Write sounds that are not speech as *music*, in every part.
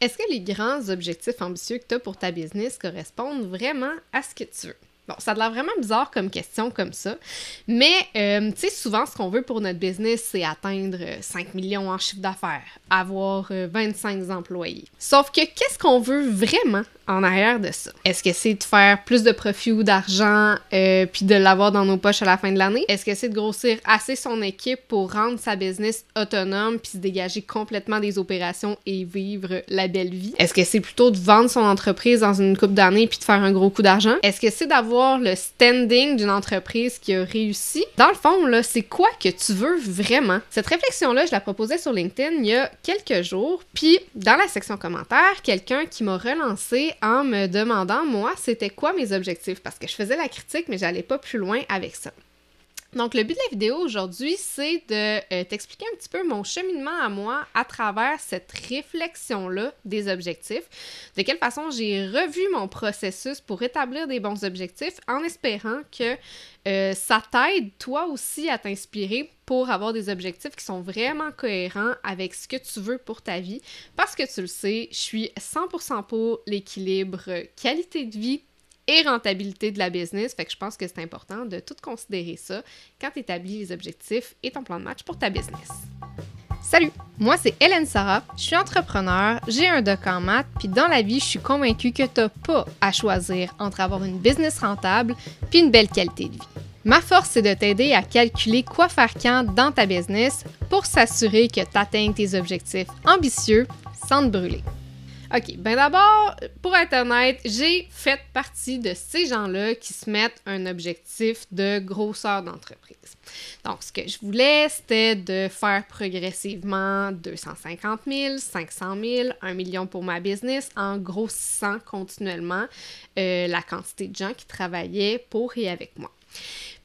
Est-ce que les grands objectifs ambitieux que tu as pour ta business correspondent vraiment à ce que tu veux? Bon, ça a l'air vraiment bizarre comme question comme ça, mais euh, tu sais, souvent, ce qu'on veut pour notre business, c'est atteindre 5 euh, millions en chiffre d'affaires, avoir 25 euh, employés. Sauf que qu'est-ce qu'on veut vraiment en arrière de ça? Est-ce que c'est de faire plus de profit ou d'argent puis de l'avoir dans nos poches à la fin de l'année? Est-ce que c'est de grossir assez son équipe pour rendre sa business autonome puis se dégager complètement des opérations et vivre la belle vie? Est-ce que c'est plutôt de vendre son entreprise dans une coupe d'années puis de faire un gros coup d'argent? Est-ce que c'est d'avoir le standing d'une entreprise qui a réussi? Dans le fond, là, c'est quoi que tu veux vraiment? Cette réflexion-là, je la proposais sur LinkedIn il y a quelques jours, puis dans la section commentaires, quelqu'un qui m'a relancé en me demandant, moi, c'était quoi mes objectifs, parce que je faisais la critique, mais j'allais pas plus loin avec ça. Donc, le but de la vidéo aujourd'hui, c'est de euh, t'expliquer un petit peu mon cheminement à moi à travers cette réflexion-là des objectifs, de quelle façon j'ai revu mon processus pour établir des bons objectifs en espérant que euh, ça t'aide toi aussi à t'inspirer pour avoir des objectifs qui sont vraiment cohérents avec ce que tu veux pour ta vie. Parce que tu le sais, je suis 100% pour l'équilibre qualité de vie et rentabilité de la business. Fait que je pense que c'est important de tout considérer ça quand tu établis les objectifs et ton plan de match pour ta business. Salut, moi c'est Hélène Sarah, je suis entrepreneur, j'ai un doc en maths, puis dans la vie, je suis convaincue que tu n'as pas à choisir entre avoir une business rentable puis une belle qualité de vie. Ma force, c'est de t'aider à calculer quoi faire quand dans ta business pour s'assurer que tu atteignes tes objectifs ambitieux sans te brûler. OK, ben d'abord, pour être honnête, j'ai fait partie de ces gens-là qui se mettent un objectif de grosseur d'entreprise. Donc, ce que je voulais, c'était de faire progressivement 250 000, 500 000, 1 million pour ma business en grossissant continuellement euh, la quantité de gens qui travaillaient pour et avec moi.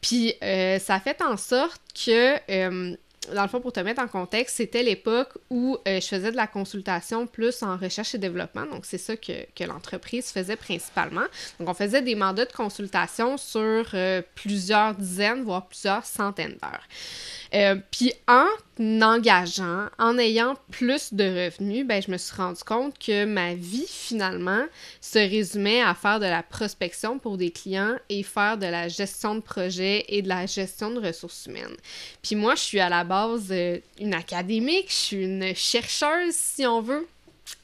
Puis, euh, ça a fait en sorte que euh, dans le fond, pour te mettre en contexte, c'était l'époque où euh, je faisais de la consultation plus en recherche et développement. Donc, c'est ça que, l'entreprise faisait principalement. Donc, on faisait des mandats de consultation sur euh, plusieurs dizaines, voire plusieurs centaines d'heures. Euh, puis en engageant, en ayant plus de revenus, ben, je me suis rendu compte que ma vie, finalement, se résumait à faire de la prospection pour des clients et faire de la gestion de projet et de la gestion de ressources humaines. Puis moi, je suis à la base euh, une académique, je suis une chercheuse, si on veut.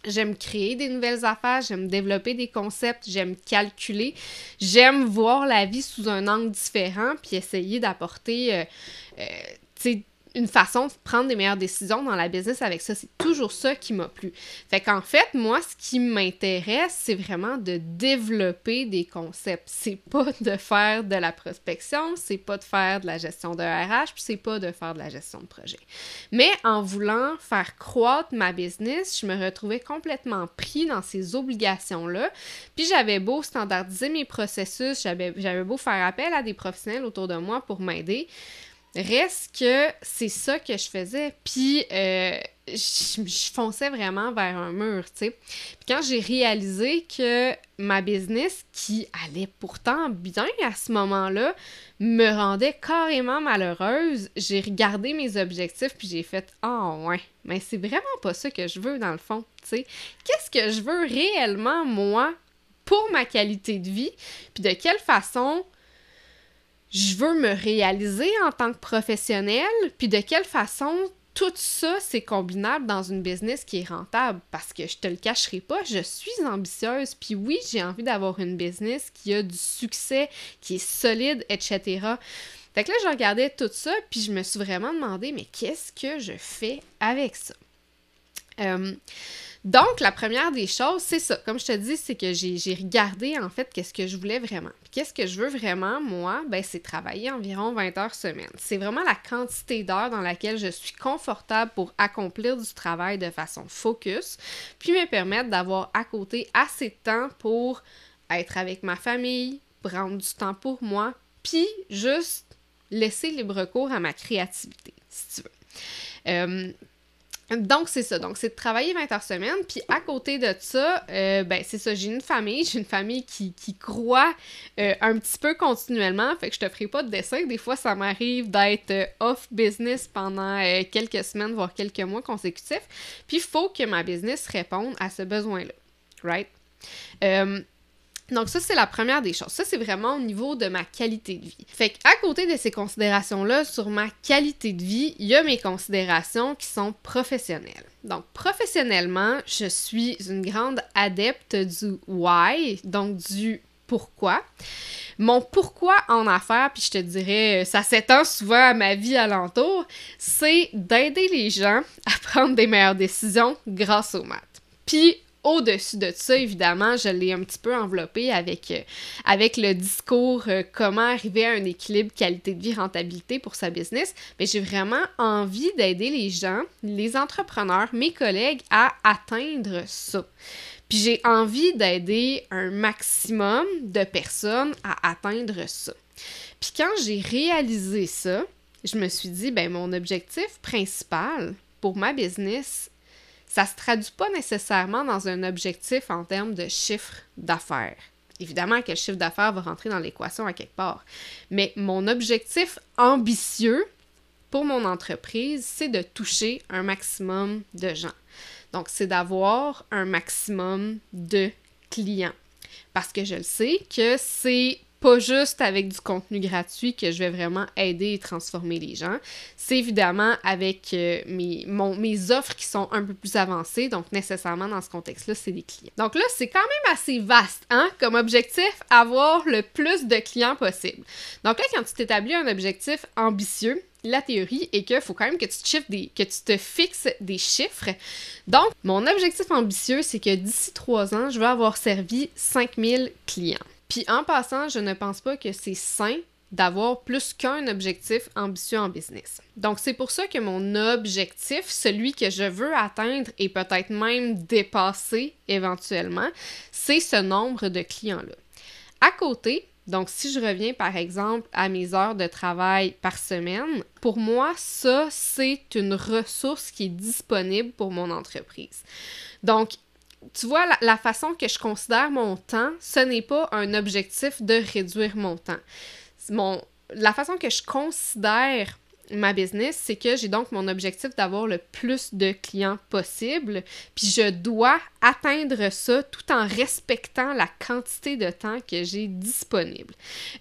J'aime créer des nouvelles affaires, j'aime développer des concepts, j'aime calculer, j'aime voir la vie sous un angle différent, puis essayer d'apporter euh, euh une façon de prendre des meilleures décisions dans la business avec ça. C'est toujours ça qui m'a plu. Fait qu'en fait, moi, ce qui m'intéresse, c'est vraiment de développer des concepts. C'est pas de faire de la prospection, c'est pas de faire de la gestion de RH, puis c'est pas de faire de la gestion de projet. Mais en voulant faire croître ma business, je me retrouvais complètement pris dans ces obligations-là. Puis j'avais beau standardiser mes processus, j'avais beau faire appel à des professionnels autour de moi pour m'aider. Reste que c'est ça que je faisais. Puis euh, je, fonçais vraiment vers un mur, tu sais. Puis quand j'ai réalisé que ma business, qui allait pourtant bien à ce moment-là, me rendait carrément malheureuse, j'ai regardé mes objectifs puis j'ai fait « Ah ouais, mais c'est vraiment pas ça que je veux dans le fond, tu sais. Qu'est-ce que je veux réellement, moi, pour ma qualité de vie? Puis de quelle façon je veux me réaliser en tant que professionnel, puis de quelle façon tout ça, c'est combinable dans une business qui est rentable? Parce que je te le cacherai pas, je suis ambitieuse, puis oui, j'ai envie d'avoir une business qui a du succès, qui est solide, etc. Fait que là, je regardais tout ça, puis je me suis vraiment demandé, mais qu'est-ce que je fais avec ça? Euh, donc, la première des choses, c'est ça. Comme je te dis, c'est que j'ai regardé en fait qu'est-ce que je voulais vraiment. qu'est-ce que je veux vraiment, moi, ben, c'est travailler environ 20 heures semaine. C'est vraiment la quantité d'heures dans laquelle je suis confortable pour accomplir du travail de façon focus, puis me permettre d'avoir à côté assez de temps pour être avec ma famille, prendre du temps pour moi, puis juste laisser libre cours à ma créativité, si tu veux. Euh, Donc, c'est ça. Donc, c'est de travailler 20 heures semaine. Puis, à côté de ça, euh, ben, c'est ça. J'ai une famille. J'ai une famille qui, qui croit euh, un petit peu continuellement. Fait que je te ferai pas de dessin. Des fois, ça m'arrive d'être euh, off business pendant quelques semaines, voire quelques mois consécutifs. Puis, il faut que ma business réponde à ce besoin-là. Right? Donc ça, c'est la première des choses. Ça, c'est vraiment au niveau de ma qualité de vie. Fait qu'à côté de ces considérations-là sur ma qualité de vie, il y a mes considérations qui sont professionnelles. Donc professionnellement, je suis une grande adepte du why, donc du pourquoi. Mon pourquoi en affaires, puis je te dirais, ça s'étend souvent à ma vie alentour, c'est d'aider les gens à prendre des meilleures décisions grâce aux maths. Puis au-dessus de ça, évidemment, je l'ai un petit peu enveloppé avec, euh, le discours euh, comment arriver à un équilibre qualité de vie, rentabilité pour sa business. Mais j'ai vraiment envie d'aider les gens, les entrepreneurs, mes collègues à atteindre ça. Puis j'ai envie d'aider un maximum de personnes à atteindre ça. Puis quand j'ai réalisé ça, je me suis dit, ben mon objectif principal pour ma business, ça se traduit pas nécessairement dans un objectif en termes de chiffre d'affaires. Évidemment que le chiffre d'affaires va rentrer dans l'équation à quelque part. Mais mon objectif ambitieux pour mon entreprise, c'est de toucher un maximum de gens. Donc, c'est d'avoir un maximum de clients. Parce que je le sais que c'est pas juste avec du contenu gratuit que je vais vraiment aider et transformer les gens. C'est évidemment avec euh, mes, offres qui sont un peu plus avancées, donc nécessairement dans ce contexte-là, c'est des clients. Donc là, c'est quand même assez vaste, hein, comme objectif, avoir le plus de clients possible. Donc là, quand tu t'établis un objectif ambitieux, la théorie est qu'il faut quand même que tu, te des, que tu te fixes des chiffres. Donc, mon objectif ambitieux, c'est que d'ici trois ans, je vais avoir servi 5000 clients. Puis en passant, je ne pense pas que c'est sain d'avoir plus qu'un objectif ambitieux en business. Donc c'est pour ça que mon objectif, celui que je veux atteindre et peut-être même dépasser éventuellement, c'est ce nombre de clients-là. À côté, donc si je reviens par exemple à mes heures de travail par semaine, pour moi, ça, c'est une ressource qui est disponible pour mon entreprise. Donc, tu vois, la, façon que je considère mon temps, ce n'est pas un objectif de réduire mon temps. Mon, la façon que je considère ma business, c'est que j'ai donc mon objectif d'avoir le plus de clients possible, puis je dois atteindre ça tout en respectant la quantité de temps que j'ai disponible.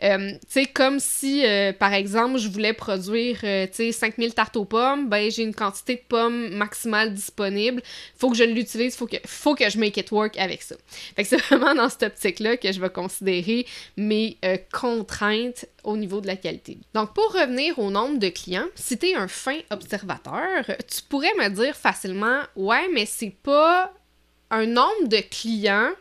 Euh, tu sais, comme si, euh, par exemple, je voulais produire, euh, tu sais, 5000 tartes aux pommes, ben j'ai une quantité de pommes maximale disponible, faut que je l'utilise, faut que, faut que je make it work avec ça. Fait que c'est *laughs* vraiment dans cette optique-là que je vais considérer mes contraintes au niveau de la qualité. Donc, pour revenir au nombre de clients, si tu es un fin observateur, tu pourrais me dire facilement, ouais, mais c'est pas un nombre de clients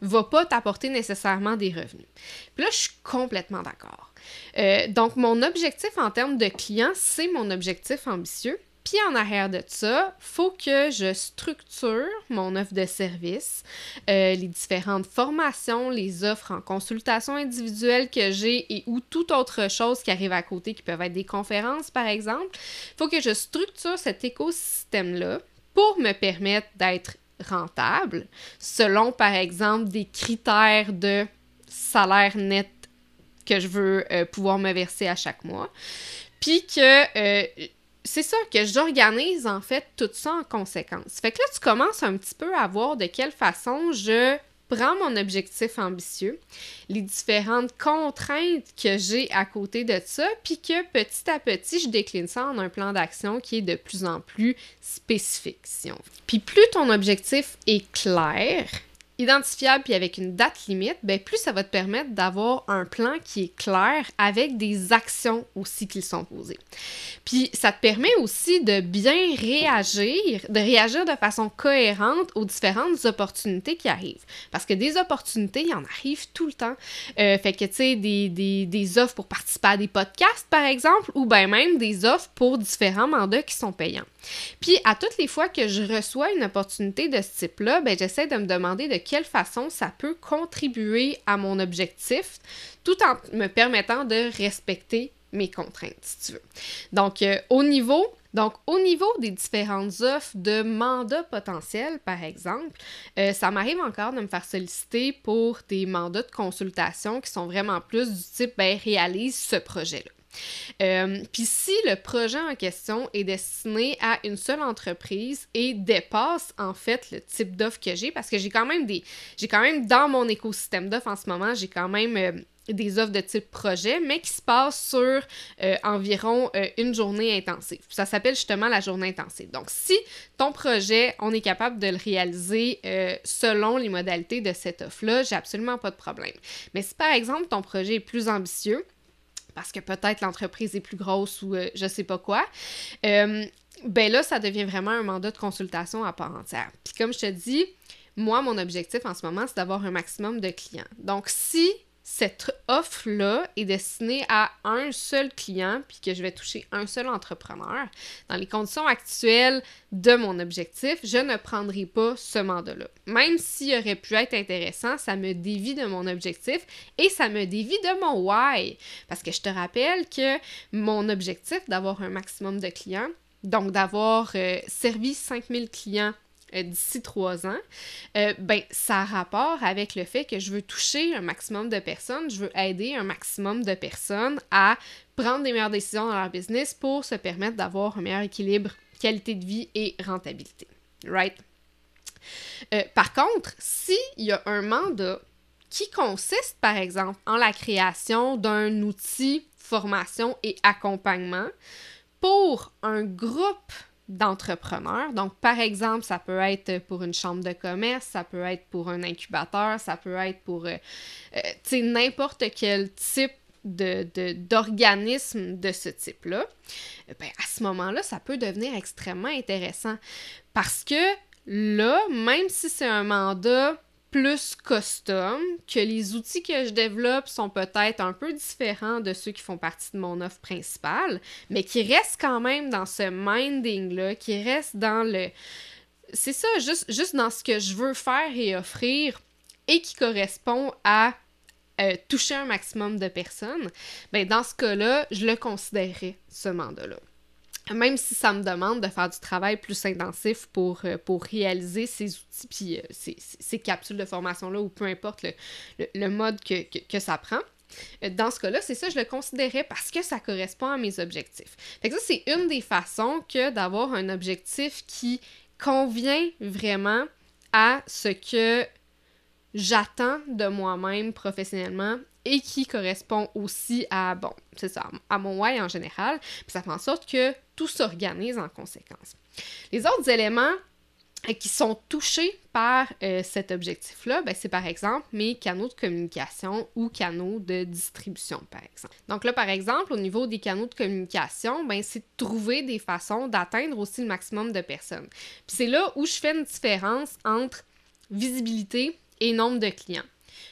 va pas t'apporter nécessairement des revenus. Puis là, je suis complètement d'accord. Euh, donc, mon objectif en termes de clients, c'est mon objectif ambitieux. Puis en arrière de ça, faut que je structure mon offre de service, euh, les différentes formations, les offres en consultation individuelle que j'ai et ou toute autre chose qui arrive à côté, qui peuvent être des conférences par exemple. faut que je structure cet écosystème-là pour me permettre d'être rentable selon par exemple des critères de salaire net que je veux euh, pouvoir me verser à chaque mois. Puis que euh, c'est ça que j'organise en fait tout ça en conséquence. Fait que là, tu commences un petit peu à voir de quelle façon je prends mon objectif ambitieux, les différentes contraintes que j'ai à côté de ça, puis que petit à petit, je décline ça en un plan d'action qui est de plus en plus spécifique. Puis plus ton objectif est clair, identifiable puis avec une date limite, ben plus ça va te permettre d'avoir un plan qui est clair avec des actions aussi qui sont posées. Puis ça te permet aussi de bien réagir, de réagir de façon cohérente aux différentes opportunités qui arrivent. Parce que des opportunités, il y en arrive tout le temps. Euh, fait que tu sais, des, offres pour participer à des podcasts, par exemple, ou bien même des offres pour différents mandats qui sont payants. Puis à toutes les fois que je reçois une opportunité de ce type-là, ben j'essaie de me demander de quelle façon ça peut contribuer à mon objectif tout en me permettant de respecter mes contraintes, si tu veux. Donc, euh, au niveau des différentes offres de mandats potentiels, par exemple, euh, ça m'arrive encore de me faire solliciter pour des mandats de consultation qui sont vraiment plus du type, ben, réalise ce projet-là. Euh, puis si le projet en question est destiné à une seule entreprise et dépasse en fait le type d'offre que j'ai, parce que j'ai quand même des, j'ai quand même dans mon écosystème d'offres en ce moment, j'ai quand même euh, des offres de type projet, mais qui se passent sur euh, environ une journée intensive. Ça s'appelle justement la journée intensive. Donc, si ton projet, on est capable de le réaliser selon les modalités de cette offre-là, j'ai absolument pas de problème. Mais si par exemple ton projet est plus ambitieux, parce que peut-être l'entreprise est plus grosse ou euh, je sais pas quoi, euh, ben là, ça devient vraiment un mandat de consultation à part entière. Puis comme je te dis, moi, mon objectif en ce moment, c'est d'avoir un maximum de clients. Donc, si cette offre-là est destinée à un seul client, puis que je vais toucher un seul entrepreneur, dans les conditions actuelles de mon objectif, je ne prendrai pas ce mandat-là. Même s'il aurait pu être intéressant, ça me dévie de mon objectif et ça me dévie de mon why. Parce que je te rappelle que mon objectif d'avoir un maximum de clients, donc d'avoir euh, servi 5000 clients d'ici trois ans, euh, ben, ça a rapport avec le fait que je veux toucher un maximum de personnes, je veux aider un maximum de personnes à prendre des meilleures décisions dans leur business pour se permettre d'avoir un meilleur équilibre qualité de vie et rentabilité. Right? Euh, par contre, s'il y a un mandat qui consiste, par exemple, en la création d'un outil formation et accompagnement pour un groupe d'entrepreneurs. Donc, par exemple, ça peut être pour une chambre de commerce, ça peut être pour un incubateur, ça peut être pour, euh, euh, n'importe quel type d'organisme de, ce type-là. Ben, à ce moment-là, ça peut devenir extrêmement intéressant parce que là, même si c'est un mandat plus custom, que les outils que je développe sont peut-être un peu différents de ceux qui font partie de mon offre principale, mais qui restent quand même dans ce minding-là, qui restent dans le... C'est ça, juste, dans ce que je veux faire et offrir et qui correspond à euh, toucher un maximum de personnes, ben dans ce cas-là, je le considérerais, ce mandat-là même si ça me demande de faire du travail plus intensif pour, euh, pour réaliser ces outils, puis euh, ces, capsules de formation-là, ou peu importe le, mode que, ça prend. Euh, dans ce cas-là, c'est ça, je le considérais parce que ça correspond à mes objectifs. Fait que ça, c'est une des façons que d'avoir un objectif qui convient vraiment à ce que j'attends de moi-même professionnellement et qui correspond aussi à, bon, c'est ça, à mon why en général. Puis ça fait en sorte que tout s'organise en conséquence. Les autres éléments euh, qui sont touchés par euh, cet objectif-là, ben, c'est par exemple mes canaux de communication ou canaux de distribution, par exemple. Donc là, par exemple, au niveau des canaux de communication, ben, c'est de trouver des façons d'atteindre aussi le maximum de personnes. Puis c'est là où je fais une différence entre visibilité et nombre de clients.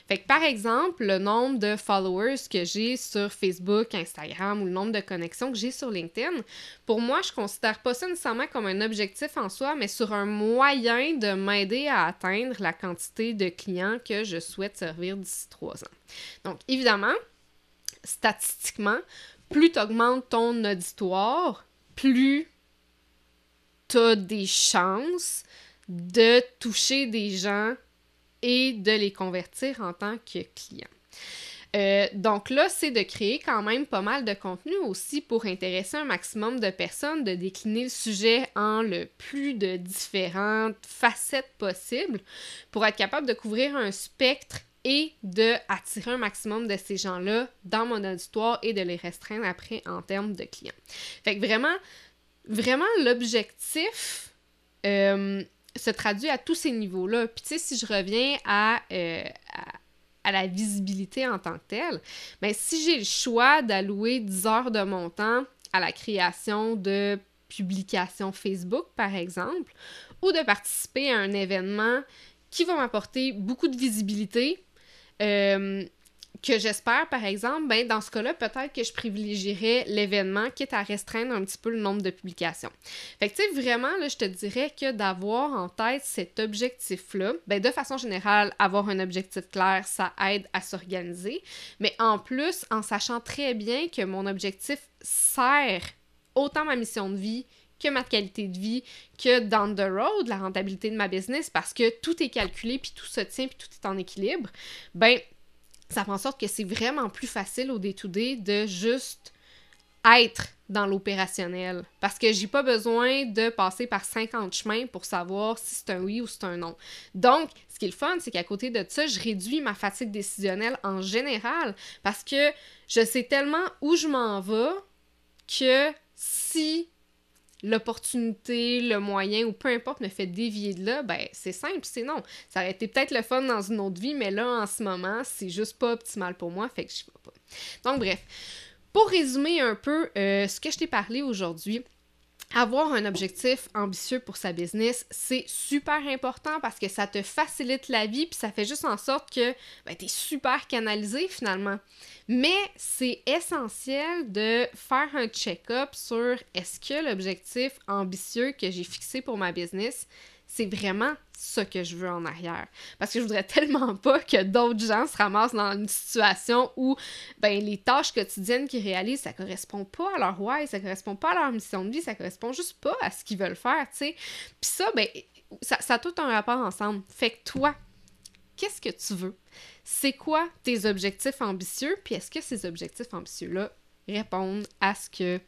Fait que par exemple, le nombre de followers que j'ai sur Facebook, Instagram ou le nombre de connexions que j'ai sur LinkedIn, pour moi, je considère pas ça nécessairement comme un objectif en soi, mais sur un moyen de m'aider à atteindre la quantité de clients que je souhaite servir d'ici trois ans. Donc, évidemment, statistiquement, plus tu augmentes ton auditoire, plus tu as des chances de toucher des gens et de les convertir en tant que clients. Euh, donc là, c'est de créer quand même pas mal de contenu aussi pour intéresser un maximum de personnes, de décliner le sujet en le plus de différentes facettes possibles pour être capable de couvrir un spectre et de attirer un maximum de ces gens-là dans mon auditoire et de les restreindre après en termes de clients. Fait que vraiment, vraiment l'objectif, euh, se traduit à tous ces niveaux-là. Puis tu sais, si je reviens euh, à, à, la visibilité en tant que telle, bien, si j'ai le choix d'allouer 10 heures de mon temps à la création de publications Facebook, par exemple, ou de participer à un événement qui va m'apporter beaucoup de visibilité, euh, que j'espère, par exemple, ben, dans ce cas-là, peut-être que je privilégierais l'événement, quitte à restreindre un petit peu le nombre de publications. Fait que, vraiment, là, je te dirais que d'avoir en tête cet objectif-là, ben, de façon générale, avoir un objectif clair, ça aide à s'organiser. Mais en plus, en sachant très bien que mon objectif sert autant ma mission de vie que ma qualité de vie, que down the road, la rentabilité de ma business, parce que tout est calculé, puis tout se tient, puis tout est en équilibre, ben, ça fait en sorte que c'est vraiment plus facile au day-to-day de juste être dans l'opérationnel. Parce que j'ai pas besoin de passer par 50 chemins pour savoir si c'est un oui ou c'est un non. Donc, ce qui est le fun, c'est qu'à côté de ça, je réduis ma fatigue décisionnelle en général parce que je sais tellement où je m'en vais que si l'opportunité, le moyen ou peu importe me fait dévier de là, ben c'est simple, c'est non. Ça aurait été peut-être le fun dans une autre vie, mais là en ce moment, c'est juste pas optimal pour moi, fait que je vais pas. Donc bref, pour résumer un peu euh, ce que je t'ai parlé aujourd'hui, avoir un objectif ambitieux pour sa business, c'est super important parce que ça te facilite la vie puis ça fait juste en sorte que ben, tu es super canalisé finalement. Mais c'est essentiel de faire un check-up sur est-ce que l'objectif ambitieux que j'ai fixé pour ma business, c'est vraiment ça que je veux en arrière. Parce que je voudrais *laughs* tellement pas que d'autres gens se ramassent dans une situation où ben, les tâches quotidiennes qu'ils réalisent, ça correspond pas à leur why, ça correspond pas à leur mission de vie, ça correspond juste pas à ce qu'ils veulent faire, tu sais. Puis ça, ben, ça, ça a tout un rapport ensemble. Fait que toi, qu'est-ce que tu veux? C'est quoi tes objectifs ambitieux? Puis est-ce que ces objectifs ambitieux-là répondent à ce que.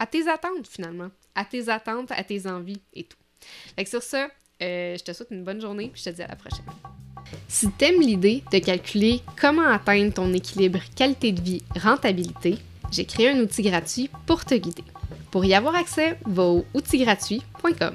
à tes attentes finalement, à tes attentes, à tes envies et tout. Fait que sur ça, euh, je te souhaite une bonne journée, puis je te dis à la prochaine. Si t'aimes l'idée de calculer comment atteindre ton équilibre qualité de vie rentabilité, j'ai créé un outil gratuit pour te guider. Pour y avoir accès, va au outilgratuit.com.